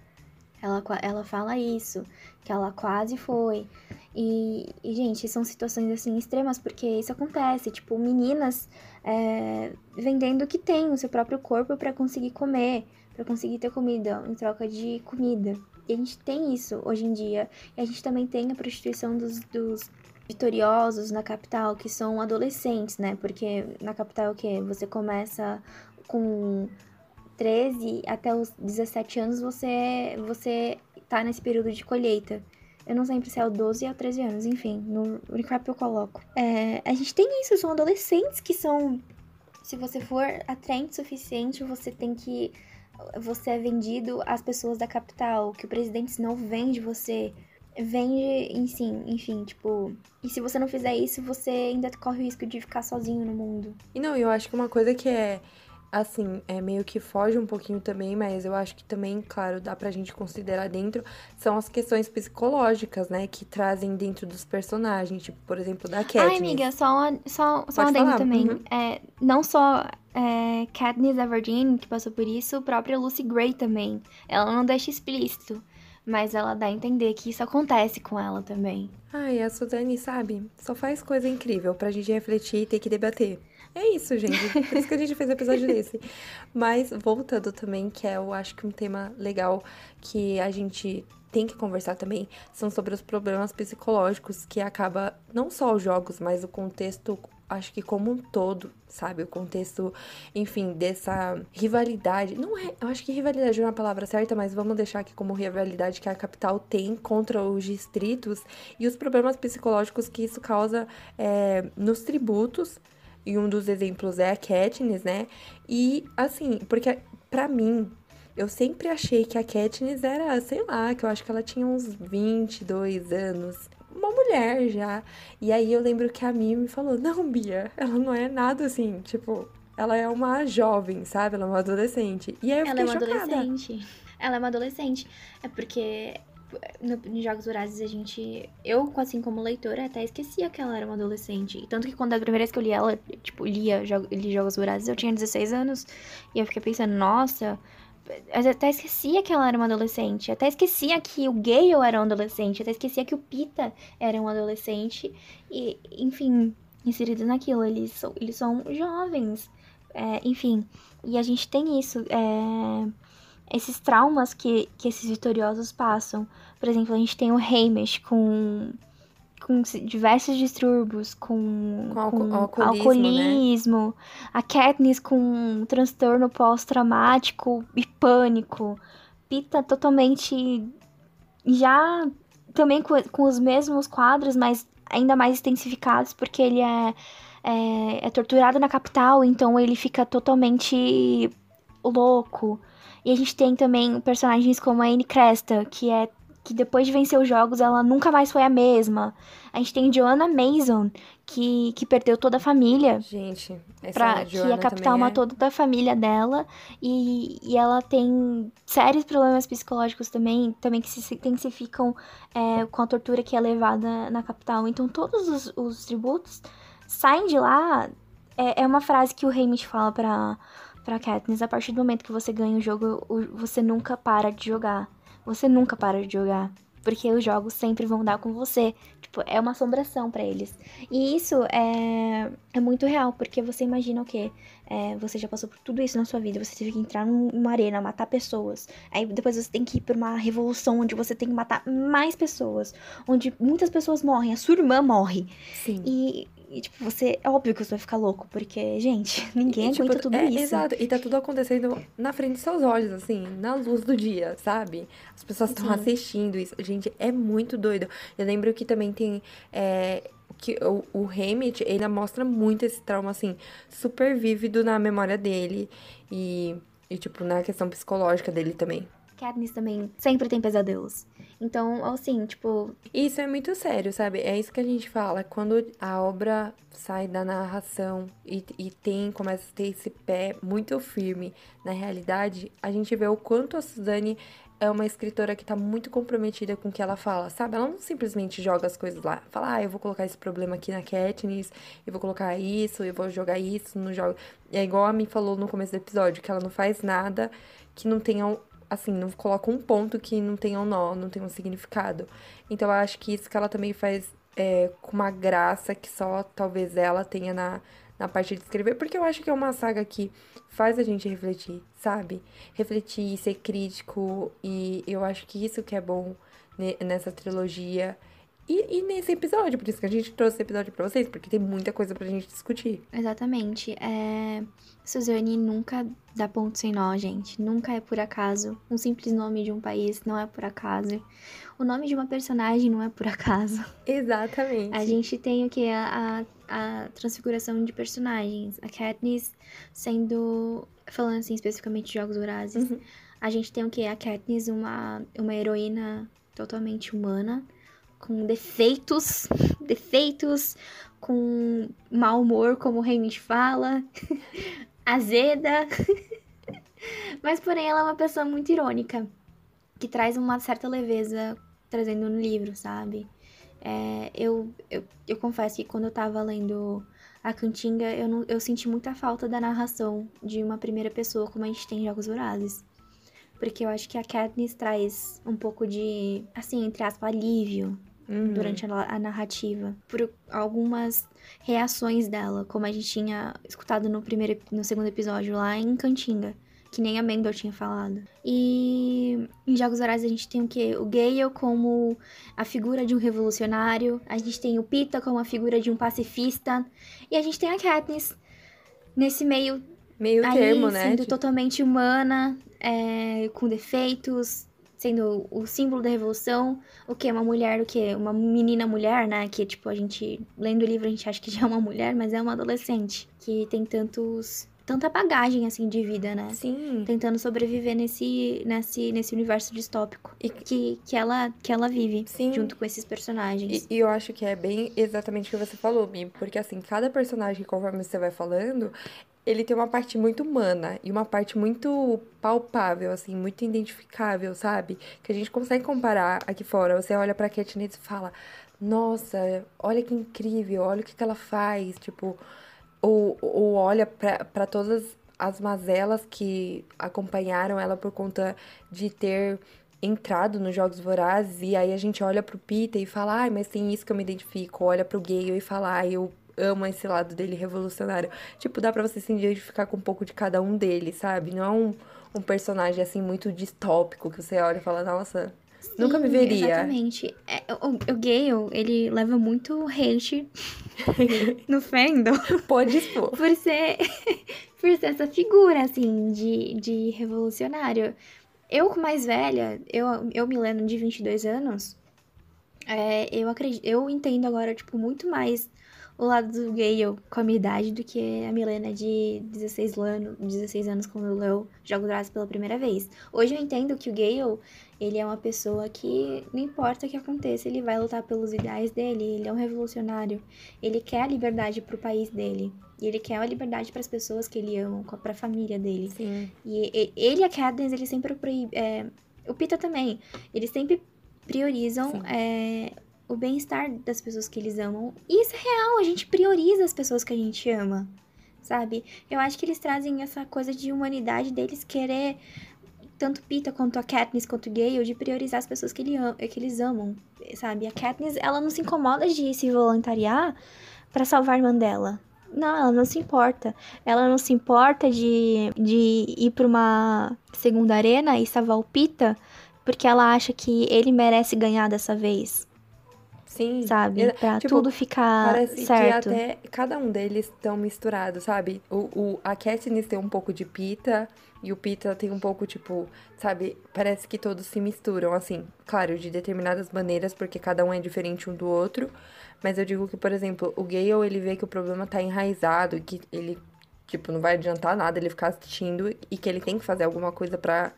Ela, ela fala isso, que ela quase foi. E, e, gente, são situações assim extremas, porque isso acontece. Tipo, meninas é, vendendo o que tem, o seu próprio corpo pra conseguir comer, pra conseguir ter comida, em troca de comida. E a gente tem isso hoje em dia. E a gente também tem a prostituição dos, dos vitoriosos na capital, que são adolescentes, né? Porque na capital o quê? Você começa com 13 até os 17 anos você você tá nesse período de colheita. Eu não lembro se é o 12 ou 13 anos, enfim, no recap eu coloco. É, a gente tem isso, são adolescentes que são. Se você for atraente o suficiente, você tem que. Você é vendido às pessoas da capital, que o presidente não vende você. Vende, enfim, enfim, tipo. E se você não fizer isso, você ainda corre o risco de ficar sozinho no mundo. E não, eu acho que uma coisa que é, assim, é meio que foge um pouquinho também, mas eu acho que também, claro, dá pra gente considerar dentro, são as questões psicológicas, né, que trazem dentro dos personagens, tipo, por exemplo, da Katniss. Ai, amiga, só, só, só um adendo também. uhum. É, não só é, Katniss Everdeen, que passou por isso, a própria Lucy Gray também. Ela não deixa explícito, mas ela dá a entender que isso acontece com ela também. Ai, a Suzane, sabe, só faz coisa incrível pra gente refletir e ter que debater. É isso, gente. Por isso que a gente fez um episódio desse. Mas voltando também, que é, eu acho que um tema legal que a gente tem que conversar também, são sobre os problemas psicológicos que acaba não só os jogos, mas o contexto, acho que como um todo, sabe? O contexto, enfim, dessa rivalidade. Não é, eu acho que rivalidade não é a palavra certa, mas vamos deixar aqui como rivalidade que a capital tem contra os distritos e os problemas psicológicos que isso causa é, nos tributos. E um dos exemplos é a Katniss, né? E, assim, porque pra mim, eu sempre achei que a Katniss era, sei lá, que eu acho que ela tinha uns 22 anos. Uma mulher já. E aí eu lembro que a Mimi me falou: Não, Bia, ela não é nada assim. Tipo, ela é uma jovem, sabe? Ela é uma adolescente. E aí eu ela é uma chocada. adolescente. Ela é uma adolescente. É porque no, nos Jogos Vorazes a gente. Eu, assim como leitora, até esquecia que ela era uma adolescente. Tanto que quando a primeira vez que eu li ela, tipo, lia, li Jogos Vorazes, eu tinha 16 anos. E eu fiquei pensando, nossa. Até esquecia que ela era uma adolescente. Até esquecia que o Gale era um adolescente. Até esquecia que o Pita era um adolescente. E, enfim, inseridos naquilo. Eles são, eles são jovens. É, enfim. E a gente tem isso. É esses traumas que, que esses vitoriosos passam. Por exemplo, a gente tem o Hamish com, com diversos distúrbios, com, Com com alco- alcoolismo, né? alcoolismo, a Katniss com um transtorno pós-traumático e pânico, Pita totalmente já também com, com os mesmos quadros, mas ainda mais intensificados, porque ele é, é, é torturado na capital, então ele fica totalmente louco. E a gente tem também personagens como a Anne Cresta, que é que depois de vencer os jogos ela nunca mais foi a mesma. A gente tem Joanna Mason, que, que perdeu toda a família Gente, essa pra, que Joanna a capital é- matou toda a família dela e, e ela tem sérios problemas psicológicos também, também que se intensificam é, com a tortura que é levada na capital. Então todos os, os tributos saem de lá. É, é uma frase que o Hamish fala pra, pra Katniss, a partir do momento que você ganha o jogo, você nunca para de jogar. Você nunca para de jogar. Porque os jogos sempre vão dar com você. Tipo, é uma assombração pra eles. E isso é, é muito real, porque você imagina o quê? É, você já passou por tudo isso na sua vida, você teve que entrar num- numa arena, matar pessoas. Aí depois você tem que ir pra uma revolução onde você tem que matar mais pessoas. Onde muitas pessoas morrem, a sua irmã morre. Sim. E, e, tipo, você. É óbvio que você vai ficar louco, porque, gente, ninguém E, tipo, aguenta tudo é, isso. Exato, e tá tudo acontecendo na frente dos seus olhos, assim, na luz do dia, sabe? As pessoas estão assistindo isso. Gente, é muito doido. Eu lembro que também tem. é, que o, o Hammett, ele mostra muito esse trauma, assim, super vívido na memória dele e, e, tipo, na questão psicológica dele também. Katniss também sempre tem pesadelos. Então, assim, tipo, Isso é muito sério, sabe? É isso que a gente fala. Quando a obra sai da narração e, e tem, começa a ter esse pé muito firme na realidade, a gente vê o quanto a Suzane é uma escritora que tá muito comprometida com o que ela fala, sabe? Ela não simplesmente joga as coisas lá. Fala, ah, eu vou colocar esse problema aqui na Katniss, eu vou colocar isso, eu vou jogar isso no jogo. É igual a mim falou no começo do episódio, que ela não faz nada que não tenha assim, não coloca um ponto que não tenha um nó, não tenha um significado. Então eu acho que isso que ela também faz é, com uma graça que só talvez ela tenha na, na parte de escrever, porque eu acho que é uma saga que faz a gente refletir, sabe? Refletir, ser crítico, e eu acho que isso que é bom ne- nessa trilogia. E, e nesse episódio, por isso que a gente trouxe esse episódio pra vocês, porque tem muita coisa pra gente discutir. Exatamente. É... Suzane nunca dá ponto sem nó, gente. Nunca é por acaso. Um simples nome de um país não é por acaso. O nome de uma personagem não é por acaso. Exatamente. A gente tem o que? A, a, a transfiguração de personagens. A Katniss sendo. Falando assim especificamente de Jogos Vorazes. Uhum. A gente tem o que? A Katniss, uma, uma heroína totalmente humana. Com defeitos. defeitos. Com mau humor, como o Hamish fala. azeda. Mas, porém, ela é uma pessoa muito irônica. Que traz uma certa leveza trazendo no livro, sabe? É, eu, eu, eu confesso que quando eu tava lendo a Cantinga, eu, não, eu senti muita falta da narração de uma primeira pessoa, como a gente tem em Jogos Vorazes. Porque eu acho que a Katniss traz um pouco de, assim, entre aspas, alívio Uhum. durante a, narrativa. Por algumas reações dela, como a gente tinha escutado no, primeiro, no segundo episódio lá em Cantinga. Que nem a Mendor tinha falado. E em Jogos Vorazes a gente tem o quê? O Gale como a figura de um revolucionário. A gente tem o Pita como a figura de um pacifista. E a gente tem a Katniss nesse meio Meio aí, termo, né? sendo Tipo, totalmente humana, é, com defeitos, sendo o símbolo da revolução. O que? Uma mulher, o que? Uma menina mulher, né? Que, tipo, a gente, lendo o livro, a gente acha que já é uma mulher, mas é uma adolescente. Que tem tantos tanta bagagem, assim, de vida, né? Sim. Tentando sobreviver nesse, nesse, nesse universo distópico e que, que, ela, que ela vive Sim. junto com esses personagens. E, e eu acho que é bem exatamente o que você falou, Mi, porque assim, cada personagem, conforme você vai falando, ele tem uma parte muito humana e uma parte muito palpável, assim, muito identificável, sabe? Que a gente consegue comparar aqui fora. Você olha pra Katniss e fala, nossa, olha que incrível, olha o que, que ela faz, tipo, ou, ou olha para todas as mazelas que acompanharam ela por conta de ter entrado nos Jogos Vorazes, e aí a gente olha pro Peter e fala, ai, mas tem isso que eu me identifico, olha pro Gale e fala, ai, eu amo esse lado dele revolucionário. Tipo, dá pra você se identificar com um pouco de cada um deles, sabe? Não é um, um personagem, assim, muito distópico, que você olha e fala, nossa, Sim, nunca me veria. Exatamente. É, o, o Gale, ele leva muito hate no fandom. Pode expor. Por ser, por ser essa figura, assim, de, de revolucionário. Eu, com mais velha, eu, eu Milena, de 22 anos, é, eu acredito, eu entendo agora, tipo, muito mais o lado do Gale com a minha idade do que a Milena de 16 anos, 16 anos quando leu Jogo Draço pela primeira vez. Hoje eu entendo que o Gale, ele é uma pessoa que, não importa o que aconteça, ele vai lutar pelos ideais dele, ele é um revolucionário. Ele quer a liberdade pro país dele. E ele quer a liberdade para as pessoas que ele ama, para a família dele. Sim. E ele e a Cadence, eles sempre proíbem. É, o Pita também. Eles sempre priorizam é, o bem-estar das pessoas que eles amam. E isso é real, a gente prioriza as pessoas que a gente ama, sabe? Eu acho que eles trazem essa coisa de humanidade deles querer, tanto Pita quanto a Katniss quanto o Gale, de priorizar as pessoas que, ele am que eles amam, sabe? A Katniss, ela não se incomoda de se voluntariar para salvar a irmã dela. Não, ela não se importa. Ela não se importa de, de ir para uma segunda arena e salvar o Pita porque ela acha que ele merece ganhar dessa vez. Sim. Sabe? Pra tipo, tudo ficar parece certo. que até cada um deles estão misturados, sabe? O, o, a Katniss tem um pouco de Pita e o Pita tem um pouco, tipo, sabe? Parece que todos se misturam, assim. Claro, de determinadas maneiras, porque cada um é diferente um do outro. Mas eu digo que, por exemplo, o Gale, ele vê que o problema tá enraizado e que ele, tipo, não vai adiantar nada ele ficar assistindo e que ele tem que fazer alguma coisa para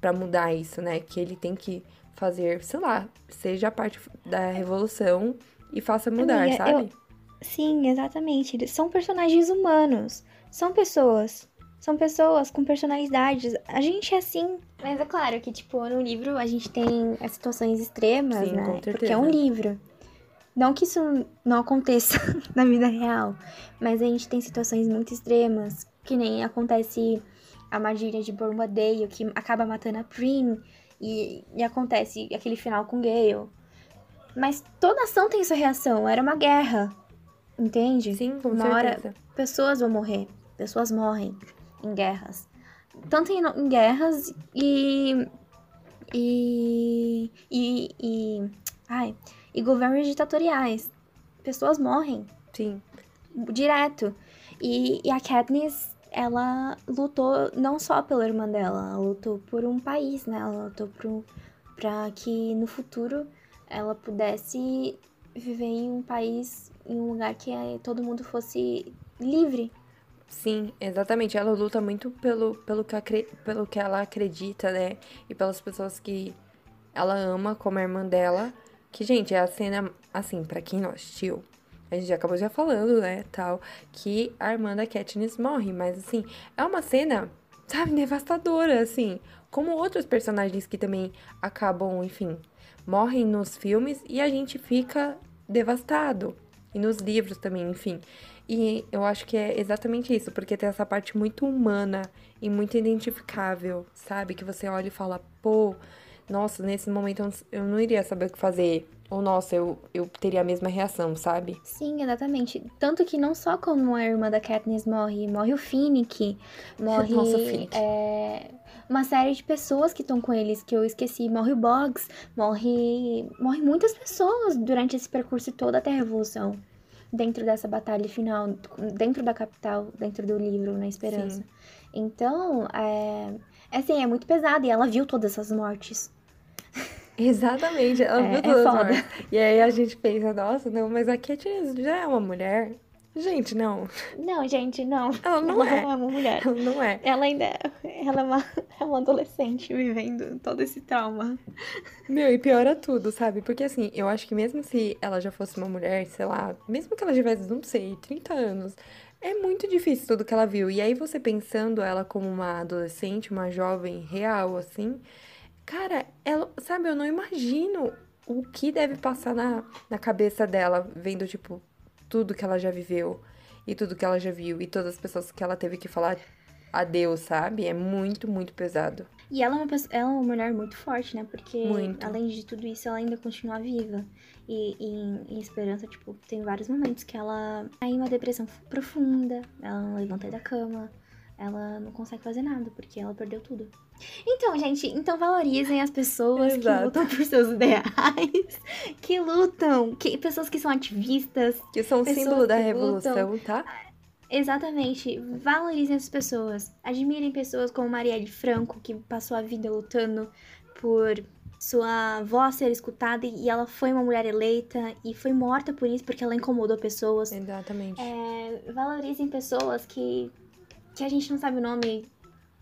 para mudar isso, né? Que ele tem que fazer, sei lá, seja parte da revolução e faça mudar, Amiga, sabe? Eu... Sim, exatamente. Eles são personagens humanos. São pessoas. São pessoas com personalidades. A gente é assim. Mas é claro que, tipo, no livro a gente tem as situações extremas, Sim, né? Com certeza. Porque é um livro. Não que isso não aconteça na vida real, mas a gente tem situações muito extremas, que nem acontece a magia de Bormadale, que acaba matando a Prim, e, e acontece aquele final com Gale. Mas toda ação tem sua reação. Era uma guerra. Entende? Sim, com uma certeza. hora pessoas vão morrer. Pessoas morrem em guerras. Tanto em, em guerras e, e. E. E. Ai. E governos ditatoriais. Pessoas morrem. Sim. Direto. E, e a Katniss ela lutou não só pela irmã dela, ela lutou por um país, né? Ela lutou para que no futuro ela pudesse viver em um país, em um lugar que todo mundo fosse livre. Sim, exatamente. Ela luta muito pelo, pelo, que, pelo que ela acredita, né? E pelas pessoas que ela ama, como a irmã dela. Que, gente, é a cena, assim, para quem não assistiu, a gente acabou já falando, né, tal, que a irmã da Katniss morre, mas assim, é uma cena, sabe, devastadora, assim, como outros personagens que também acabam, enfim, morrem nos filmes e a gente fica devastado. E nos livros também, enfim. E eu acho que é exatamente isso, porque tem essa parte muito humana e muito identificável, sabe? Que você olha e fala, pô, nossa, nesse momento eu não iria saber o que fazer. Ou, nossa, eu, eu teria a mesma reação, sabe? Sim, exatamente. Tanto que não só como a irmã da Katniss morre, morre o Finnick, morre nossa, Finnick. É, uma série de pessoas que estão com eles, que eu esqueci. Morre o Boggs, morre, morre muitas pessoas durante esse percurso todo até a Revolução. Dentro dessa batalha final, dentro da capital, dentro do livro, na Esperança. Sim. Então, é, é assim, é muito pesado. E ela viu todas essas mortes. Exatamente, ela é, viu é foda. E aí a gente pensa, nossa, não, mas a Katniss já é uma mulher. Gente, não. Não, gente, não. Ela não ela é. não é uma mulher. Ela não é. Ela ainda é, ela é uma, é uma adolescente vivendo todo esse trauma. Meu, e piora tudo, sabe? Porque assim, eu acho que mesmo se ela já fosse uma mulher, sei lá, mesmo que ela tivesse, não sei, 30 anos, é muito difícil tudo que ela viu. E aí você pensando ela como uma adolescente, uma jovem real, assim, cara, ela, sabe, eu não imagino o que deve passar na, na cabeça dela, vendo, tipo, tudo que ela já viveu e tudo que ela já viu e todas as pessoas que ela teve que falar adeus, sabe? É muito, muito pesado. E ela é uma, pessoa, ela é uma mulher muito forte, né? Porque, Muito. além de tudo isso, ela ainda continua viva. E, e em, em Esperança, tipo, tem vários momentos que ela tá em uma depressão profunda, ela não levanta da cama, ela não consegue fazer nada, porque ela perdeu tudo. Então, gente, então valorizem as pessoas que Exato. lutam por seus ideais, que lutam, que, pessoas que são ativistas, Que são símbolo da que revolução, tá? Exatamente. Valorizem as pessoas. Admirem pessoas como Marielle Franco, que passou a vida lutando por sua voz ser escutada e ela foi uma mulher eleita e foi morta por isso porque ela incomodou pessoas. Exatamente. É, valorizem pessoas que, que a gente não sabe o nome,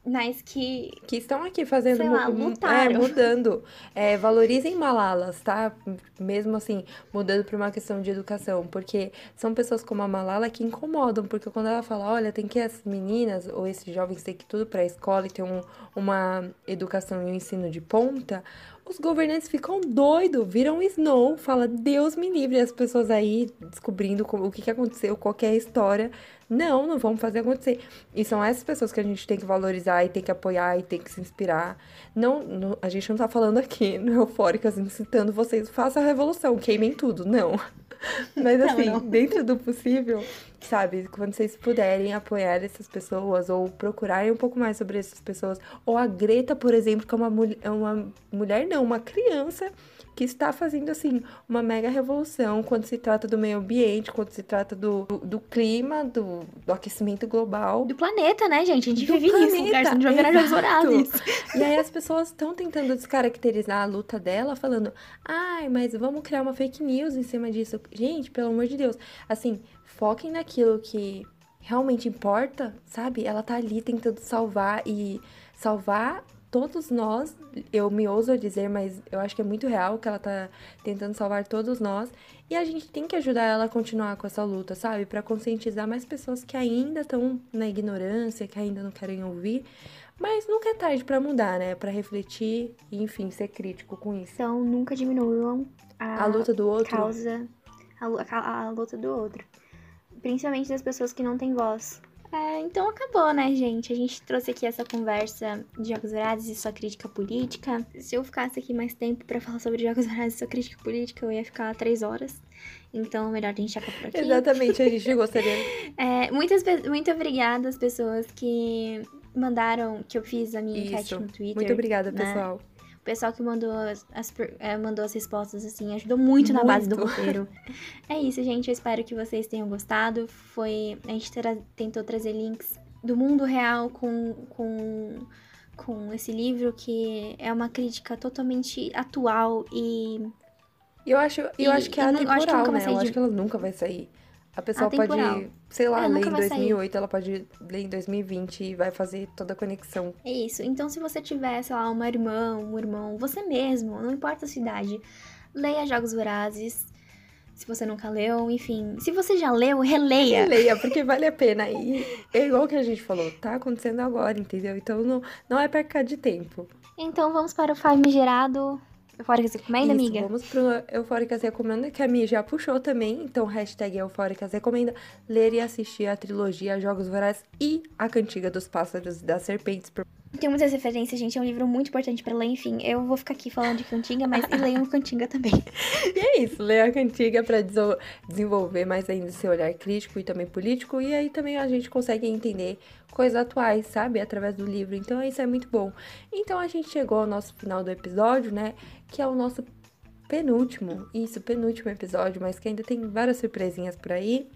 mas que Que estão aqui fazendo. Sei lá, lutaram. É, mudando. É, valorizem Malalas, tá? Mesmo assim, mudando pra uma questão de educação. Porque são pessoas como a Malala que incomodam. Porque quando ela fala, olha, tem que as meninas ou esses jovens ter que ir tudo pra escola e ter um, uma educação e um ensino de ponta. Os governantes ficam doidos, viram Snow, fala, Deus me livre, as pessoas aí descobrindo o que, que aconteceu, qualquer história. Não, não vamos fazer acontecer. E são essas pessoas que a gente tem que valorizar e tem que apoiar e tem que se inspirar. Não, não- a gente não tá falando aqui no Eufóricas incitando vocês, façam a revolução, queimem tudo. Não. Mas assim, não. dentro do possível, sabe? Quando vocês puderem apoiar essas pessoas ou procurarem um pouco mais sobre essas pessoas. Ou a Greta, por exemplo, que é uma, é uma mulher, não, uma criança que está fazendo, assim, uma mega revolução quando se trata do meio ambiente, quando se trata do, do, do clima, do, do aquecimento global. do planeta, né, gente? A gente Do vive nisso, planeta, não virar jogos exato. vorazes. E aí as pessoas estão tentando descaracterizar a luta dela, falando, ai, mas vamos criar uma fake news em cima disso. Gente, pelo amor de Deus. Assim, foquem naquilo que realmente importa, sabe? Ela tá ali tentando salvar e salvar todos nós. Eu me ouso a dizer, mas eu acho que é muito real que ela tá tentando salvar todos nós. E a gente tem que ajudar ela a continuar com essa luta, sabe? Pra conscientizar mais pessoas que ainda estão na ignorância, que ainda não querem ouvir. Mas nunca é tarde pra mudar, né? Pra refletir e, enfim, ser crítico com isso. Então, nunca diminuam A luta do outro. causa a, a- a luta do outro. Principalmente das pessoas que não têm voz. É, então acabou, né, gente? A gente trouxe aqui essa conversa de Jogos Vorazes e sua crítica política. Se eu ficasse aqui mais tempo pra falar sobre Jogos Vorazes e sua crítica política, eu ia ficar três horas. Então, melhor a gente acabar por aqui. Exatamente, a gente gostaria. É, muitas, muito obrigada às pessoas que mandaram, que eu fiz a minha enquete Isso. no Twitter. Muito obrigada, né? pessoal. Pessoal que mandou as, as eh, mandou as respostas, assim, ajudou muito, na base do Muito. roteiro. é isso, gente. Eu espero que vocês tenham gostado. Foi. A gente tra- tentou trazer links do mundo real com, com, com esse livro, que é uma crítica totalmente atual e eu acho, eu E- acho que é e não- eu acho que né? Eu de- acho que ela nunca vai sair. A pessoa pode, sei lá, É, ler em vai sair. 2008, ela pode ler em 2020 e vai fazer toda a conexão. É isso. Então, se você tiver, sei lá, uma irmã, um irmão, você mesmo, não importa a sua idade, leia Jogos Vorazes. Se você nunca leu, enfim. Se você já leu, releia. Leia, porque vale a pena. E é igual que a gente falou, tá acontecendo agora, entendeu? Então não, não é perca de tempo. Então, vamos para o famigerado. Eufóricas Recomenda, Isso, amiga? Vamos pro Eufóricas Recomenda, que a Mi já puxou também. Então, hashtag Eufóricas Recomenda. Ler e assistir a trilogia Jogos Vorazes e a Cantiga dos Pássaros e das Serpentes. por- Tem muitas referências, gente. É um livro muito importante pra ler. Enfim, eu vou ficar aqui falando de Cantiga, mas leiam Cantiga também. E é isso, ler a Cantiga deso- desenvolver mais ainda seu olhar crítico e também político. E aí também a gente consegue entender coisas atuais, sabe? Através do livro. Então, isso é muito bom. Então, a gente chegou ao nosso final do episódio, né? Que é o nosso penúltimo, isso, penúltimo episódio, mas que ainda tem várias surpresinhas por aí.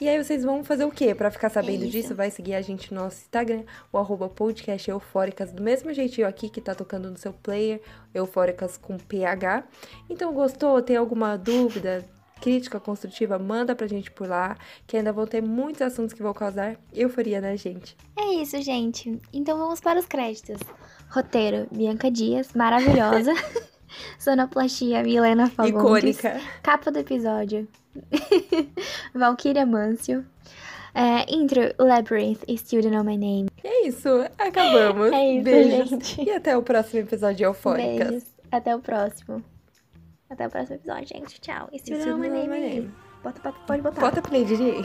E aí vocês vão fazer o quê? Pra ficar sabendo isso. disso, vai seguir a gente no nosso Instagram, o arroba podcast eufóricas, do mesmo jeitinho aqui que tá tocando no seu player, eufóricas com PH. Então, gostou? Tem alguma dúvida? crítica construtiva, manda pra gente por lá, que ainda vão ter muitos assuntos que vão causar euforia na gente. É isso, gente. Então vamos para os créditos. Roteiro, Bianca Dias, maravilhosa. Sonoplastia, Milena Fagundes. Icônica. Capa do episódio, Valkyria Mancio. É, intro, Labyrinth e Still Don't Know My Name. É isso, acabamos. É isso, Beijos. gente. E até o próximo episódio de Eufóricas. Beijos. Até o próximo. Até o próximo episódio, gente. Tchau. Still Don't Know My Name. Name. Bota, bota, pode botar. Bota play, DJ.